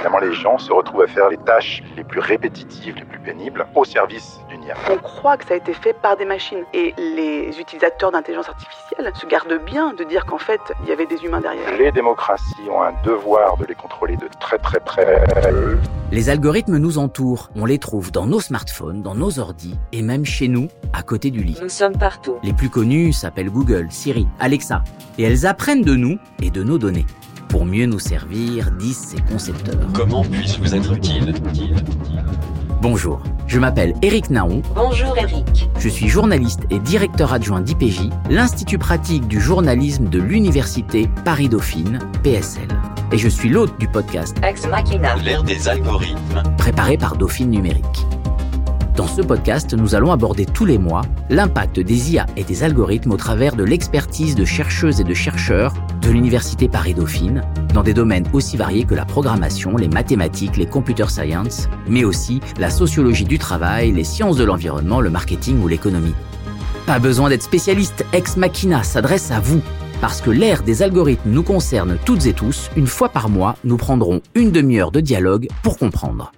Finalement, les gens se retrouvent à faire les tâches les plus répétitives, les plus pénibles, au service d'une IA. On croit que ça a été fait par des machines. Et les utilisateurs d'intelligence artificielle se gardent bien de dire qu'en fait, il y avait des humains derrière. Les démocraties ont un devoir de les contrôler de très très près. Les algorithmes nous entourent. On les trouve dans nos smartphones, dans nos ordis et même chez nous, à côté du lit. Nous sommes partout. Les plus connus s'appellent Google, Siri, Alexa. Et elles apprennent de nous et de nos données. Pour mieux nous servir, disent ses concepteurs. Comment puis-je vous être utile Bonjour, je m'appelle Eric Naon. Bonjour Eric. Je suis journaliste et directeur adjoint d'IPJ, l'Institut pratique du journalisme de l'Université Paris-Dauphine, PSL. Et je suis l'hôte du podcast Ex Machina. L'ère des algorithmes. préparé par Dauphine Numérique. Dans ce podcast, nous allons aborder tous les mois l'impact des IA et des algorithmes au travers de l'expertise de chercheuses et de chercheurs de l'Université Paris-Dauphine dans des domaines aussi variés que la programmation, les mathématiques, les computer science, mais aussi la sociologie du travail, les sciences de l'environnement, le marketing ou l'économie. Pas besoin d'être spécialiste, Ex Machina s'adresse à vous. Parce que l'ère des algorithmes nous concerne toutes et tous, une fois par mois, nous prendrons une demi-heure de dialogue pour comprendre.